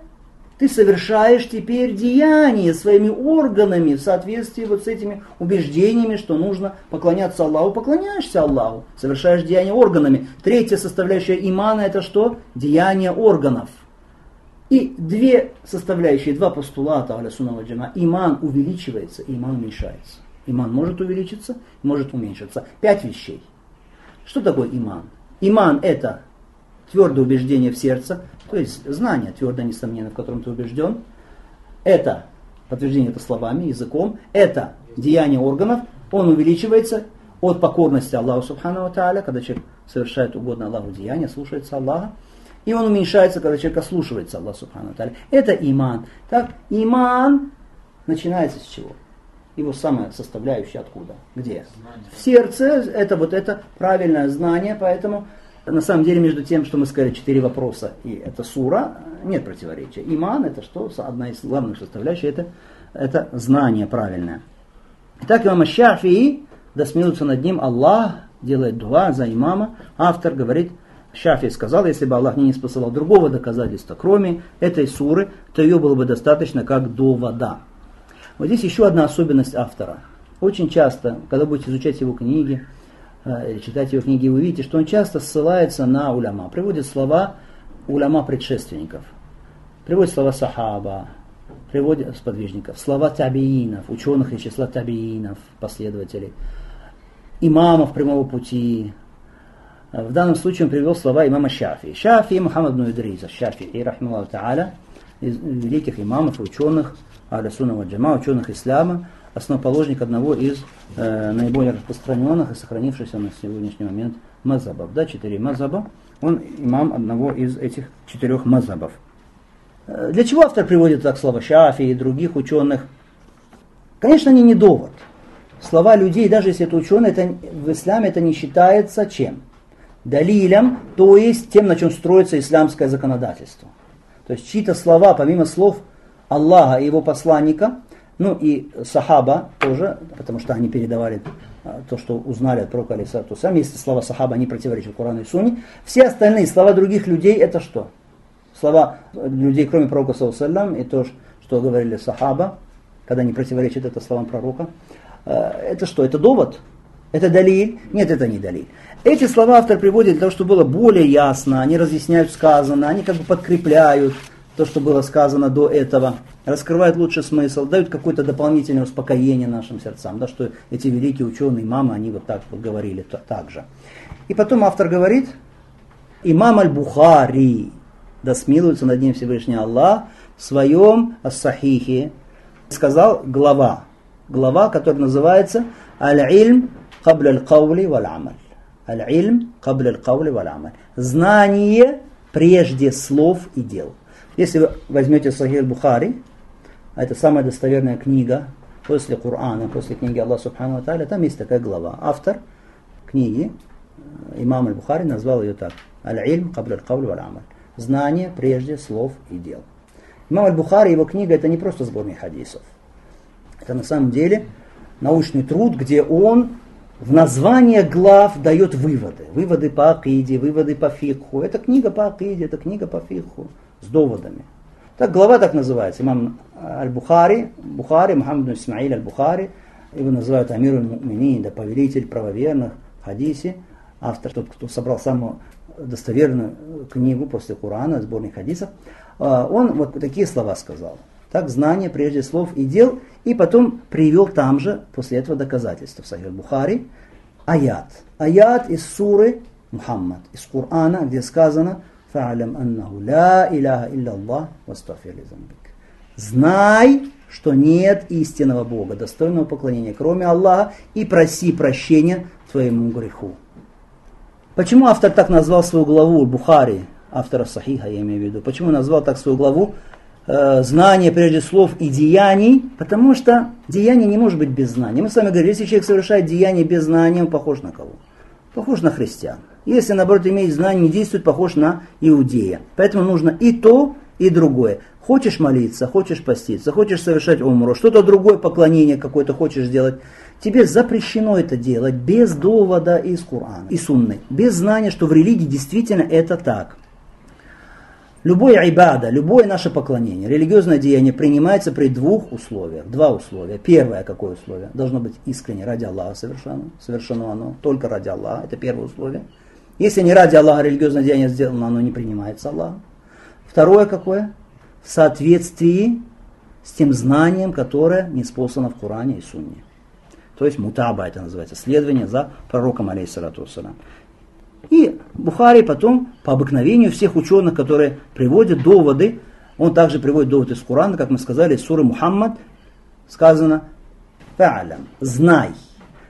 ты совершаешь теперь деяние своими органами в соответствии вот с этими убеждениями, что нужно поклоняться Аллаху. Поклоняешься Аллаху, совершаешь деяние органами. Третья составляющая имана это что? Деяние органов. И две составляющие, два постулата аля джама. Иман увеличивается, иман уменьшается. Иман может увеличиться, может уменьшиться. Пять вещей. Что такое иман? Иман это твердое убеждение в сердце, то есть знание твердо, несомненно, в котором ты убежден. Это подтверждение это словами, языком. Это деяние органов. Он увеличивается от покорности Аллаху Субхану Тааля, когда человек совершает угодно Аллаху деяние, слушается Аллаха. И он уменьшается, когда человек ослушивается Аллаху Субхану Тааля. Это иман. Так, иман начинается с чего? Его самая составляющая откуда? Где? Знание. В сердце. Это вот это правильное знание, поэтому на самом деле между тем, что мы сказали, четыре вопроса, и это сура, нет противоречия. Иман это что? Одна из главных составляющих, это, это знание правильное. Итак, имам Шафии, да смеются над ним Аллах, делает дуа за имама. Автор говорит, Шафи сказал, если бы Аллах не спасал другого доказательства, кроме этой суры, то ее было бы достаточно как довода. Вот здесь еще одна особенность автора. Очень часто, когда будете изучать его книги, Э, или читать его книги, вы видите, что он часто ссылается на уляма, приводит слова уляма предшественников, приводит слова сахаба, приводит сподвижников, слова табиинов, ученых из числа табиинов, последователей, имамов прямого пути. В данном случае он привел слова имама Шафи. Шафи Мухаммад бн Идриза, Шафи, и рахмаллаху та'аля, из великих имамов ученых, Аля Джама, ученых ислама, основоположник одного из э, наиболее распространенных и сохранившихся на сегодняшний момент мазабов. Да, четыре мазаба. Он имам одного из этих четырех мазабов. Э, для чего автор приводит так слова Шафи и других ученых? Конечно, они не довод. Слова людей, даже если это ученые, это, в исламе это не считается чем? Далилем, то есть тем, на чем строится исламское законодательство. То есть чьи-то слова, помимо слов Аллаха и его посланника, ну и сахаба тоже, потому что они передавали а, то, что узнали от пророка Алисату сам. Если слова сахаба не противоречат Корану и Сунне. Все остальные слова других людей это что? Слова людей, кроме пророка Саллам, и то, что говорили сахаба, когда не противоречат это словам пророка. А, это что? Это довод? Это далиль? Нет, это не далиль. Эти слова автор приводит для того, чтобы было более ясно, они разъясняют сказанное, они как бы подкрепляют то, что было сказано до этого, раскрывают лучший смысл, дают какое-то дополнительное успокоение нашим сердцам, да, что эти великие ученые, мамы, они вот так вот говорили то, так же. И потом автор говорит, имам аль-Бухари, да смилуется над ним Всевышний Аллах, в своем ас-сахихе сказал глава, глава, которая называется «Аль-Ильм кабля аль-каули валь-амаль». Аль-Ильм кабля аль-каули валь-амаль. Знание прежде слов и дел. Если вы возьмете Сахир Бухари, это самая достоверная книга после Корана, после книги Аллаха Субхану Тааля, там есть такая глава. Автор книги, э, имам Аль-Бухари, назвал ее так. Аль-Ильм кабля аль-кавль валь Знание прежде слов и дел. Имам Аль-Бухари, его книга, это не просто сборник хадисов. Это на самом деле научный труд, где он в название глав дает выводы. Выводы по акиде, выводы по фикху. Это книга по акиде, это книга по фикху с доводами. Так глава так называется, имам Аль-Бухари, Бухари, Мухаммад Исмаиль Аль-Бухари, его называют Амир Аль-Муминин, да повелитель правоверных в хадисе, автор, тот, кто собрал самую достоверную книгу после Корана, сборник хадисов, а, он вот такие слова сказал. Так, знание прежде слов и дел, и потом привел там же, после этого доказательства в Сахих Бухари, аят. Аят из суры Мухаммад, из Корана, где сказано – фа'алям аннаху ла иляха илля вастафир лизамбик. Знай, что нет истинного Бога, достойного поклонения, кроме Аллаха, и проси прощения твоему греху. Почему автор так назвал свою главу Бухари? автора Сахиха, я имею в виду. Почему назвал так свою главу? Э, знание прежде слов и деяний, потому что деяние не может быть без знания. Мы с вами говорили, если человек совершает деяние без знания, он похож на кого? Похож на христиан. Если, наоборот, имеет знание, не действует, похож на иудея. Поэтому нужно и то, и другое. Хочешь молиться, хочешь поститься, хочешь совершать умру, что-то другое поклонение какое-то хочешь сделать, тебе запрещено это делать без довода из Корана и Сунны, без знания, что в религии действительно это так. Любое айбада, любое наше поклонение, религиозное деяние принимается при двух условиях. Два условия. Первое какое условие? Должно быть искренне ради Аллаха совершено. Совершено оно только ради Аллаха. Это первое условие. Если не ради Аллаха религиозное деяние сделано, оно не принимается Аллахом. Второе какое? В соответствии с тем знанием, которое не спосано в Коране и Сунне. То есть мутаба это называется, следование за пророком, алейхиссалату. И Бухари потом, по обыкновению всех ученых, которые приводят доводы, он также приводит доводы из Корана, как мы сказали, из суры Мухаммад, сказано «Фа'алям» – «знай»,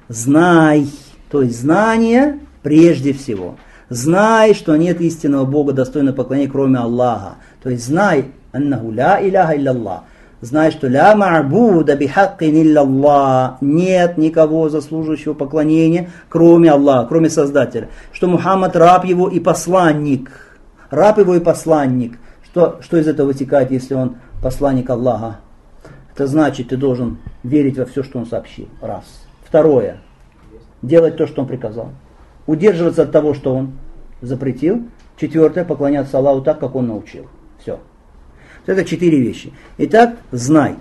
«знай», то есть знание прежде всего. Знай, что нет истинного Бога, достойного поклонения, кроме Аллаха. То есть знай, аннаху ля иляха илlallah. Знай, что ля ма'буда бихаккин иллаллах. Нет никого заслуживающего поклонения, кроме Аллаха, кроме Создателя. Что Мухаммад раб его и посланник. Раб его и посланник. Что, что из этого вытекает, если он посланник Аллаха? Это значит, ты должен верить во все, что он сообщил. Раз. Второе. Делать то, что он приказал. Удерживаться от того, что он запретил. Четвертое. Поклоняться Аллаху так, как он научил. Это четыре вещи. Итак, знай.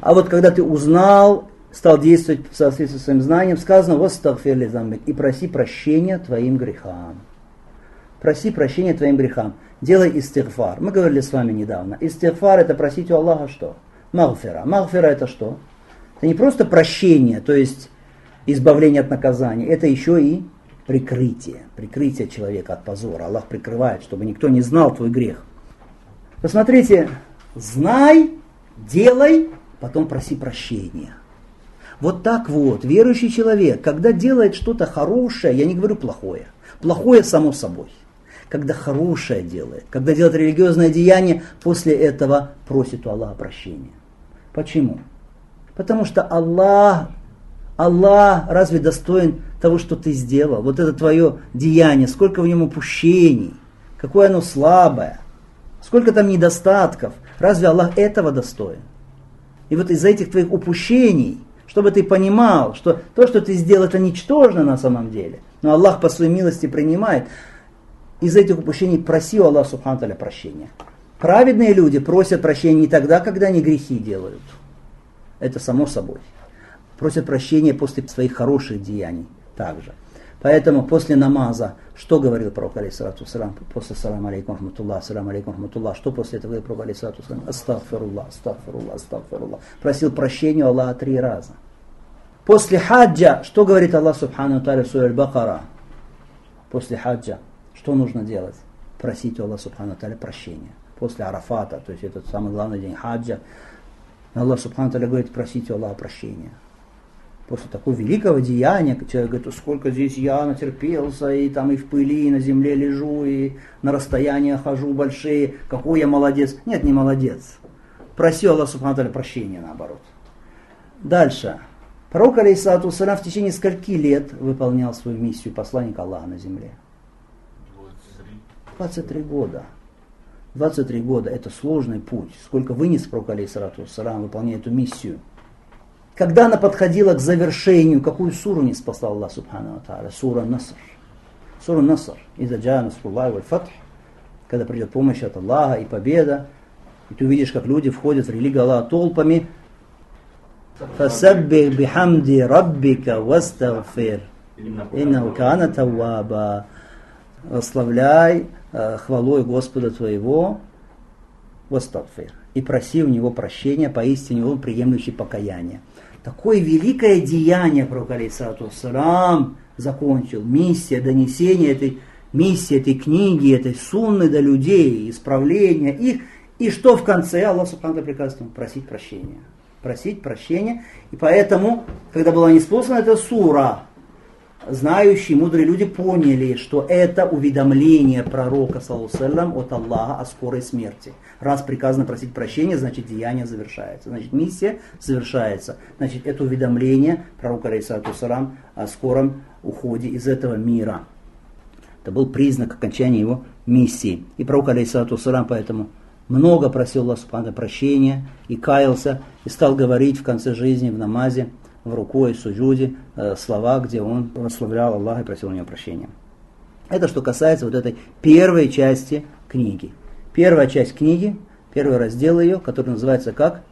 А вот когда ты узнал, стал действовать в соответствии с своим знанием, сказано «Востагфир замбик» и проси прощения твоим грехам. Проси прощения твоим грехам. Делай истигфар. Мы говорили с вами недавно. Истигфар это просить у Аллаха что? Магфира. Магфира это что? Это не просто прощение, то есть избавление от наказания. Это еще и прикрытие. Прикрытие человека от позора. Аллах прикрывает, чтобы никто не знал твой грех. Посмотрите, знай, делай, потом проси прощения. Вот так вот, верующий человек, когда делает что-то хорошее, я не говорю плохое, плохое само собой, когда хорошее делает, когда делает религиозное деяние, после этого просит у Аллаха прощения. Почему? Потому что Аллах, Аллах разве достоин того, что ты сделал? Вот это твое деяние, сколько в нем упущений, какое оно слабое – Сколько там недостатков. Разве Аллах этого достоин? И вот из-за этих твоих упущений, чтобы ты понимал, что то, что ты сделал, это ничтожно на самом деле. Но Аллах по своей милости принимает. Из этих упущений проси у Аллаха Субхану прощения. Праведные люди просят прощения не тогда, когда они грехи делают. Это само собой. Просят прощения после своих хороших деяний также. Поэтому после намаза, что говорил пророк, алейсалату салам, после салам алейкум рахматуллах, салам алейкум рахматуллах, что после этого говорил пророк, алейсалату салам, астагфируллах, астагфируллах, астагфируллах. Просил прощения у Аллаха три раза. После хаджа, что говорит Аллах Субхану Таля в Бакара? После хаджа, что нужно делать? Просить у Аллаха Субхану Таля прощения. После Арафата, то есть этот самый главный день хаджа, Аллах Субхану Таля говорит, просите у Аллаха прощения после такого великого деяния, человек говорит, сколько здесь я натерпелся, и там и в пыли, и на земле лежу, и на расстоянии хожу большие, какой я молодец. Нет, не молодец. Проси Аллах Субхану прощения, наоборот. Дальше. Пророк, алейхиссалату в течение скольки лет выполнял свою миссию посланника Аллаха на земле? 23 года. 23 года – это сложный путь. Сколько вынес пророк, алейхиссалату выполняя эту миссию – когда она подходила к завершению, какую суру не спасла Аллах Субхану Тааля? Сура Наср. Сура Наср. Из-за Джанасуллах Фатх. Когда придет помощь от Аллаха и победа. И ты увидишь, как люди входят в религию Аллаха толпами. Фасаббих бихамди раббика вастагфир. Иннау кана таваба. Восславляй э, хвалой Господа твоего. Вастагфир. И проси у него прощения, поистине он приемлющий покаяние такое великое деяние пророк алейсалату салам закончил. Миссия донесения этой миссии этой книги, этой сунны до людей, исправления их. И что в конце Аллах Субхану приказывает ему просить прощения. Просить прощения. И поэтому, когда была неспослана эта сура, знающие, мудрые люди поняли, что это уведомление пророка, саллаллаху от Аллаха о скорой смерти. Раз приказано просить прощения, значит деяние завершается. Значит миссия завершается. Значит это уведомление пророка, алейхиссалату о скором уходе из этого мира. Это был признак окончания его миссии. И пророк, алейхиссалату поэтому много просил Аллаха прощения и каялся, и стал говорить в конце жизни в намазе, в рукой, суджуде, э, слова, где он прославлял Аллаха и просил у него прощения. Это что касается вот этой первой части книги. Первая часть книги, первый раздел ее, который называется как?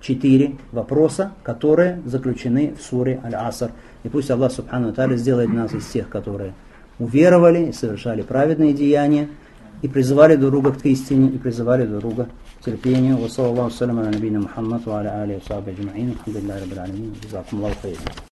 Четыре вопроса, которые заключены в суре Аль-Аср. И пусть Аллах Субхану Тали сделает нас из тех, которые уверовали и совершали праведные деяния, и призывали друг друга к истине, и призывали друг друга к терпению. Sallam ala nabiyina Muhammad wa ala alihi wa sahbihi ajma'in. Alhamdulillahi rabbil alamin. Jazakumullahu khairan.